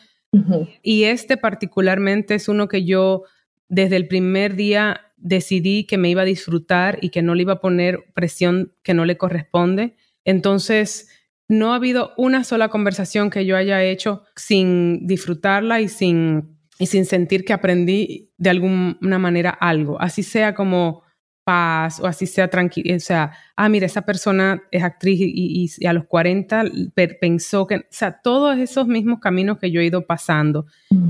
y este particularmente es uno que yo desde el primer día decidí que me iba a disfrutar y que no le iba a poner presión que no le corresponde. Entonces, no ha habido una sola conversación que yo haya hecho sin disfrutarla y sin, y sin sentir que aprendí de alguna manera algo, así sea como paz o así sea tranquilo, o sea, ah, mira, esa persona es actriz y, a los 40 pensó que, o sea, todos esos mismos caminos que yo he ido pasando.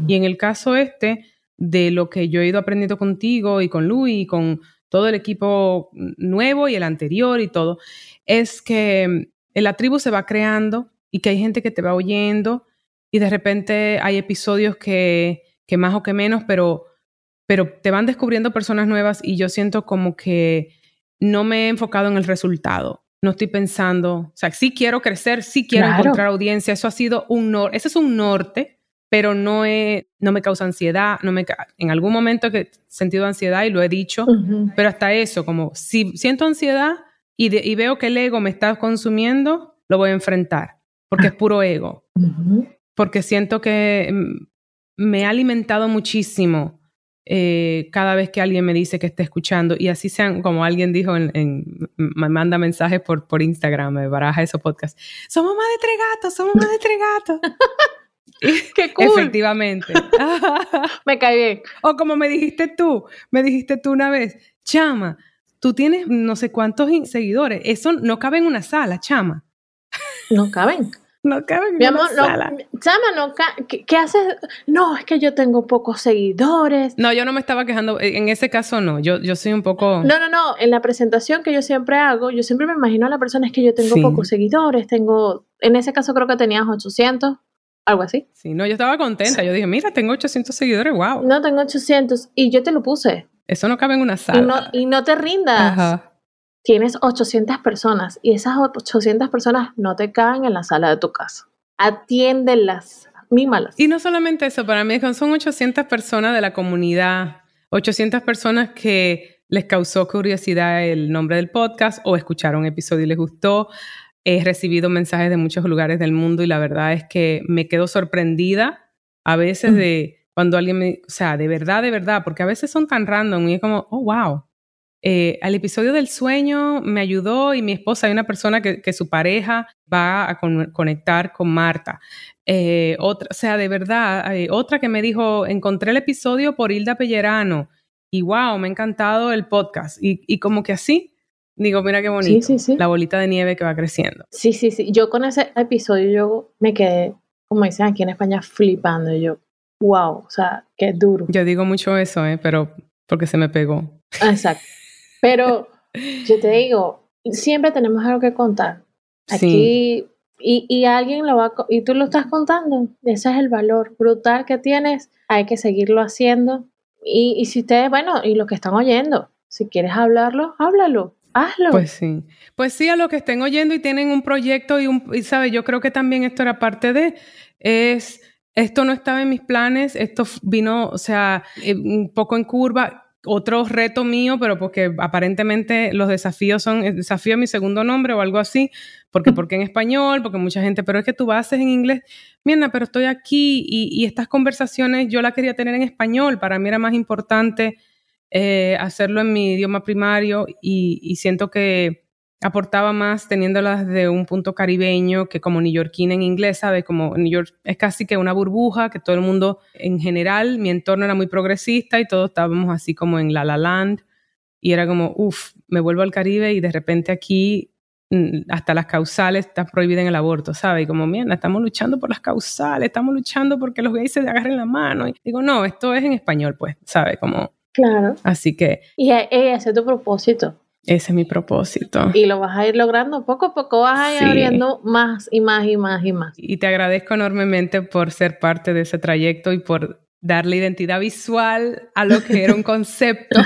Y en el caso este, de lo que yo he ido aprendiendo contigo y con Luis y con todo el equipo nuevo y el anterior y todo, es que la tribu se va creando y que hay gente que te va oyendo y de repente hay episodios que, que más o que menos, pero, pero te van descubriendo personas nuevas y yo siento como que no me he enfocado en el resultado. No estoy pensando, o sea, sí quiero crecer, sí quiero encontrar audiencia, eso ha sido un norte, ese es un norte, pero no, no me causa ansiedad, no me, en algún momento he sentido ansiedad y lo he dicho, pero hasta eso, como si siento ansiedad, y, veo que el ego me está consumiendo, lo voy a enfrentar, porque es puro ego. Porque siento que mm, me ha alimentado muchísimo eh, cada vez que alguien me dice que está escuchando. Y así sean, como alguien dijo, en, me manda mensajes por, por Instagram, me baraja esos podcasts. Somos más de tres gatos, somos más de tres gatos. (laughs) ¡Qué cool! Efectivamente. (laughs) me cae bien. O como me dijiste tú, me dijiste tú una vez, chama, tú tienes no sé cuántos seguidores. Eso no cabe en una sala, chama. No caben. (laughs) no caben en una sala. Chama, no ¿qué, haces? No, es que yo tengo pocos seguidores. No, yo no me estaba quejando. En ese caso, no. Yo, yo soy un poco. No, no, no. En la presentación que yo siempre hago, yo siempre me imagino a la persona es que yo tengo pocos seguidores. Tengo. En ese caso, creo que tenías 800 algo así. Sí, no, yo estaba contenta. Yo dije, mira, tengo 800 seguidores, wow. No, tengo 800 y yo te lo puse. Eso no cabe en una sala. Y no, te rindas. Tienes 800 personas y esas 800 personas no te caben en la sala de tu casa. Atiéndelas, mímalas. Y no solamente eso, para mí son 800 personas de la comunidad, 800 personas que les causó curiosidad el nombre del podcast o escucharon un episodio y les gustó. He recibido mensajes de muchos lugares del mundo y la verdad es que me quedo sorprendida a veces de cuando alguien me, o sea, de verdad, de verdad, porque a veces son tan random y es como, oh, wow. Eh, al episodio del sueño me ayudó y mi esposa, hay una persona que, que su pareja va a conectar con Marta. Eh, otra, o sea, de verdad, eh, otra que me dijo, encontré el episodio por Hilda Pellerano y wow, me ha encantado el podcast. Y, y como que así, digo, mira qué bonito, sí, sí, sí. la bolita de nieve que va creciendo. Sí, sí, sí. Yo con ese episodio yo me quedé, como dicen aquí en España, flipando. Yo, wow, o sea, qué duro. Yo digo mucho eso, ¿eh? pero porque se me pegó. Exacto. Pero yo te digo, siempre tenemos algo que contar. Aquí y, y, alguien lo va y tú lo estás contando. Ese es el valor brutal que tienes. Hay que seguirlo haciendo. Y, y si ustedes, bueno, y los que están oyendo, si quieres hablarlo, háblalo. Hazlo. Pues sí. Pues sí, a los que estén oyendo y tienen un proyecto y un, y sabe, yo creo que también esto era parte de, es, esto no estaba en mis planes, esto vino, o sea, eh, un poco en curva otro reto mío, pero porque aparentemente los desafíos son, el desafío es mi segundo nombre o algo así, porque porque en español, porque mucha gente, pero es que tú vas en inglés, mira, pero estoy aquí y, estas conversaciones yo las quería tener en español, para mí era más importante eh, hacerlo en mi idioma primario y siento que aportaba más teniéndolas de un punto caribeño que como neoyorquina en inglés, ¿sabes? Como New York es casi que una burbuja, que todo el mundo, en general, mi entorno era muy progresista y todos estábamos así como en La La Land y era como, uff, me vuelvo al Caribe y de repente aquí mm, hasta las causales están prohibidas en el aborto, ¿sabes? Y como, mierda, estamos luchando por las causales, estamos luchando porque los gays se agarren la mano. Y digo, no, esto es en español, pues, ¿sabes? Como... Claro. Así que... Y ese es tu propósito. Ese es mi propósito. Y lo vas a ir logrando poco a poco, vas a ir abriendo más y más y más y más. Y te agradezco enormemente por ser parte de ese trayecto y por darle identidad visual a lo que era un (laughs) concepto.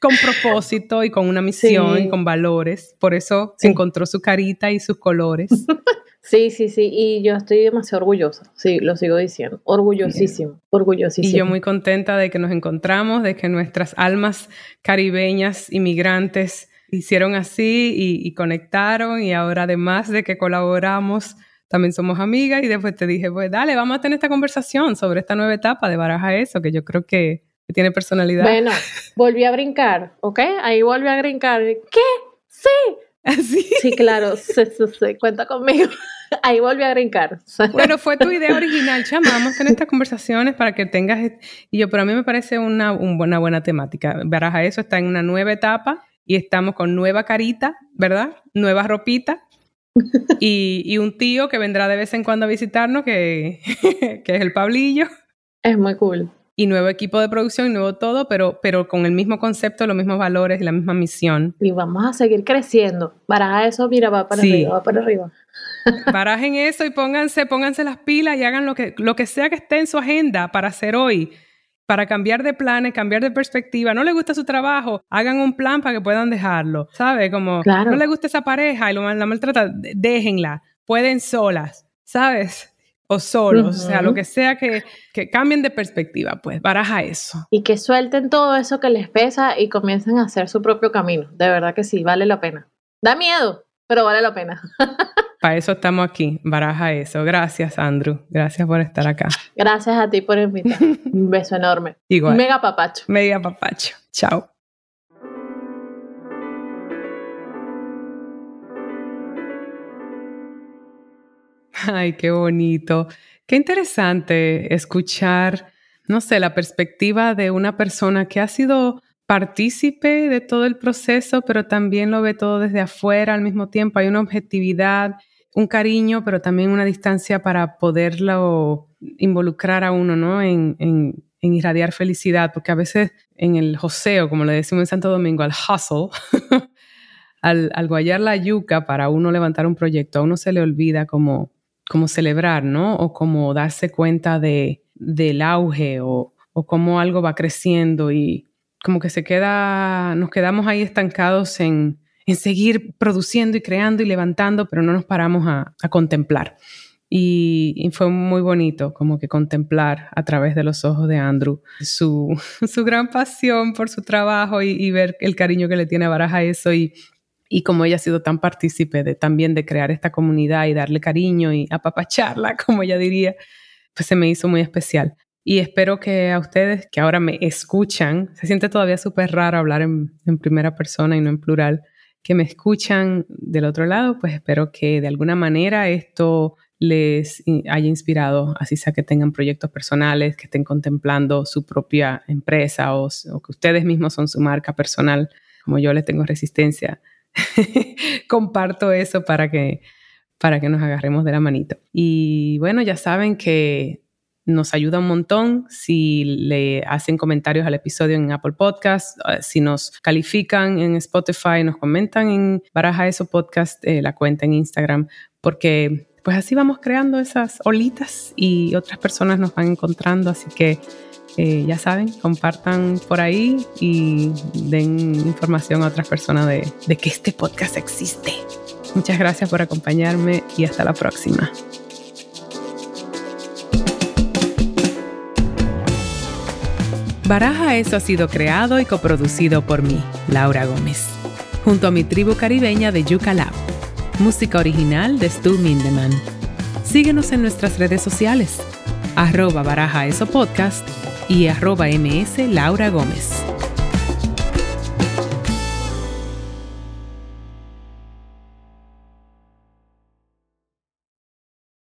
con propósito y con una misión y con valores. Por eso se encontró su carita y sus colores. (laughs) Sí, sí, sí, y yo estoy demasiado orgullosa, sí, lo sigo diciendo, orgullosísimo, orgullosísimo. Y yo muy contenta de que nos encontramos, de que nuestras almas caribeñas, inmigrantes, hicieron así y, conectaron y ahora además de que colaboramos, también somos amigas y después te dije, pues dale, vamos a tener esta conversación sobre esta nueva etapa de Baraja Eso, que yo creo que, tiene personalidad. Bueno, volví a brincar, ¿ok? Ahí volví a brincar. ¿Qué? Sí, (laughs) ¿Así? Sí, claro, sí, sí, cuenta conmigo. (laughs) Ahí volví a brincar. (laughs) Bueno, fue tu idea original, chama. Vamos a tener estas conversaciones para que tengas. Y yo, pero a mí me parece una, una buena temática. Baraja eso, está en una nueva etapa y estamos con nueva carita, ¿verdad? Nueva ropita. Y, y un tío que vendrá de vez en cuando a visitarnos, que, que es el Pablillo. Es muy cool y nuevo equipo de producción y nuevo todo, pero, pero con el mismo concepto, los mismos valores y la misma misión. Y vamos a seguir creciendo. Baraja eso, mira, va para arriba, va para arriba. (laughs) Barajen eso y pónganse, pónganse las pilas y hagan lo que, lo que sea que esté en su agenda para hacer hoy, para cambiar de planes, cambiar de perspectiva. No le gusta su trabajo, hagan un plan para que puedan dejarlo. ¿Sabe? Como no le gusta esa pareja y lo, la maltrata, déjenla. Pueden solas. ¿Sabes? O solos, o sea, lo que sea que, que, cambien de perspectiva, pues baraja eso. Y que suelten todo eso que les pesa y comiencen a hacer su propio camino. De verdad que sí, vale la pena. Da miedo, pero vale la pena. (laughs) Para eso estamos aquí, baraja eso. Gracias, Andrew. Gracias por estar acá. Gracias a ti por invitar. Un beso enorme. Igual. Mega papacho. Mega papacho. Chao. Ay, qué bonito. Qué interesante escuchar, no sé, la perspectiva de una persona que ha sido partícipe de todo el proceso, pero también lo ve todo desde afuera al mismo tiempo. Hay una objetividad, un cariño, pero también una distancia para poderlo involucrar a uno, ¿no? En, en, irradiar felicidad, porque a veces en el joseo, como le decimos en Santo Domingo, al hustle, (laughs) al, al guayar la yuca para uno levantar un proyecto, a uno se le olvida como como celebrar, ¿no? O como darse cuenta de, del auge o, o cómo algo va creciendo y como que se queda, nos quedamos ahí estancados en, en seguir produciendo y creando y levantando, pero no nos paramos a, a contemplar. Y, fue muy bonito como que contemplar a través de los ojos de Andrew su, (laughs) su gran pasión por su trabajo y, ver el cariño que le tiene a Baraja eso y, y como ella ha sido tan partícipe de, también de crear esta comunidad y darle cariño y apapacharla, (laughs) como ella diría, pues se me hizo muy especial. Y espero que a ustedes que ahora me escuchan, se siente todavía súper raro hablar en, en primera persona y no en plural, que me escuchan del otro lado, pues espero que de alguna manera esto les haya inspirado, así sea que tengan proyectos personales, que estén contemplando su propia empresa o, que ustedes mismos son su marca personal, como yo les tengo resistencia. (laughs) Comparto eso para que, para que nos agarremos de la manito. Y bueno, ya saben que nos ayuda un montón si le hacen comentarios al episodio en Apple Podcast, eh, si nos califican en Spotify, nos comentan en Baraja Eso Podcast, eh, la cuenta en Instagram, porque pues así vamos creando esas olitas y otras personas nos van encontrando, así que ya saben, compartan por ahí y den información a otras personas de, de que este podcast existe. Muchas gracias por acompañarme y hasta la próxima. Baraja Eso ha sido creado y coproducido por mí, Laura Gómez, junto a mi tribu caribeña de Yuca Lab Música original de Stu Mindeman. Síguenos en nuestras redes sociales, arroba baraja eso podcast y arroba ms Laura Gómez.